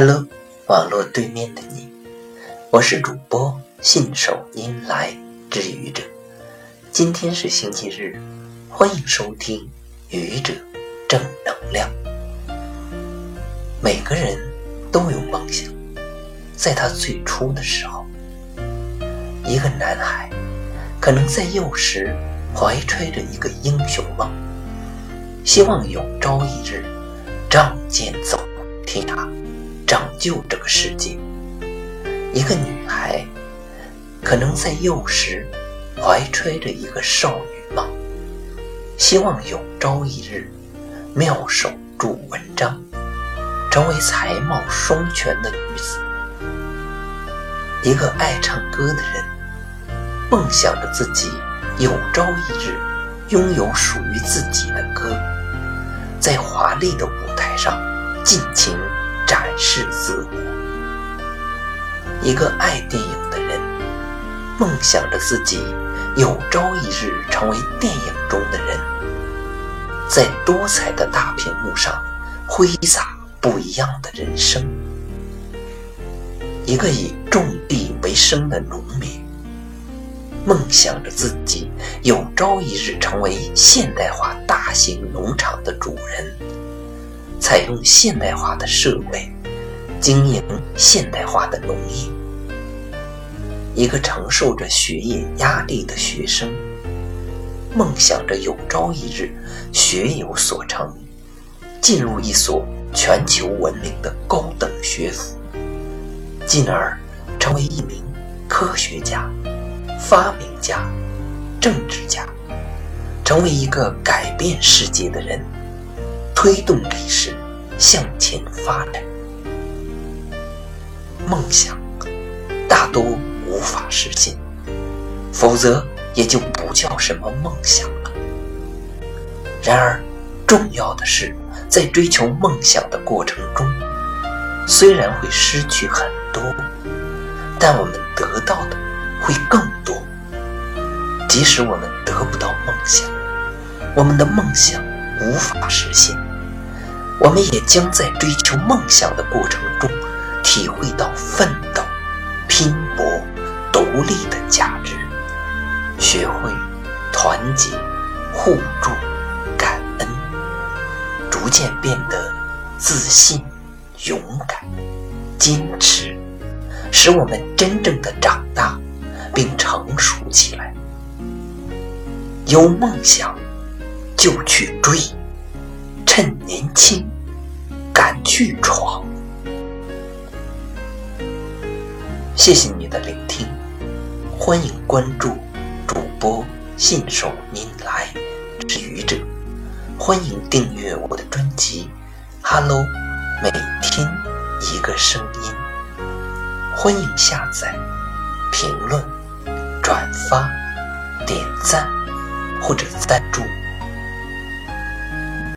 Hello，网络对面的你，我是主播信手拈来之愚者。今天是星期日，欢迎收听愚者正能量。每个人都有梦想，在他最初的时候，一个男孩可能在幼时怀揣着一个英雄梦，希望有朝一日仗剑走天涯。拯救这个世界。一个女孩可能在幼时怀揣着一个少女梦，希望有朝一日妙手著文章，成为才貌双全的女子。一个爱唱歌的人，梦想着自己有朝一日拥有属于自己的歌，在华丽的舞台上尽情。展示自我。一个爱电影的人，梦想着自己有朝一日成为电影中的人，在多彩的大屏幕上挥洒不一样的人生。一个以种地为生的农民，梦想着自己有朝一日成为现代化大型农场的主人。采用现代化的设备，经营现代化的农业。一个承受着学业压力的学生，梦想着有朝一日学有所成，进入一所全球闻名的高等学府，进而成为一名科学家、发明家、政治家，成为一个改变世界的人。推动历史向前发展，梦想大多无法实现，否则也就不叫什么梦想了。然而，重要的是，在追求梦想的过程中，虽然会失去很多，但我们得到的会更多。即使我们得不到梦想，我们的梦想无法实现。我们也将在追求梦想的过程中，体会到奋斗、拼搏、独立的价值，学会团结、互助、感恩，逐渐变得自信、勇敢、坚持，使我们真正的长大并成熟起来。有梦想，就去追。趁年轻，敢去闯。谢谢你的聆听，欢迎关注主播信手拈来之愚者，欢迎订阅我的专辑《Hello》，每天一个声音，欢迎下载、评论、转发、点赞或者赞助。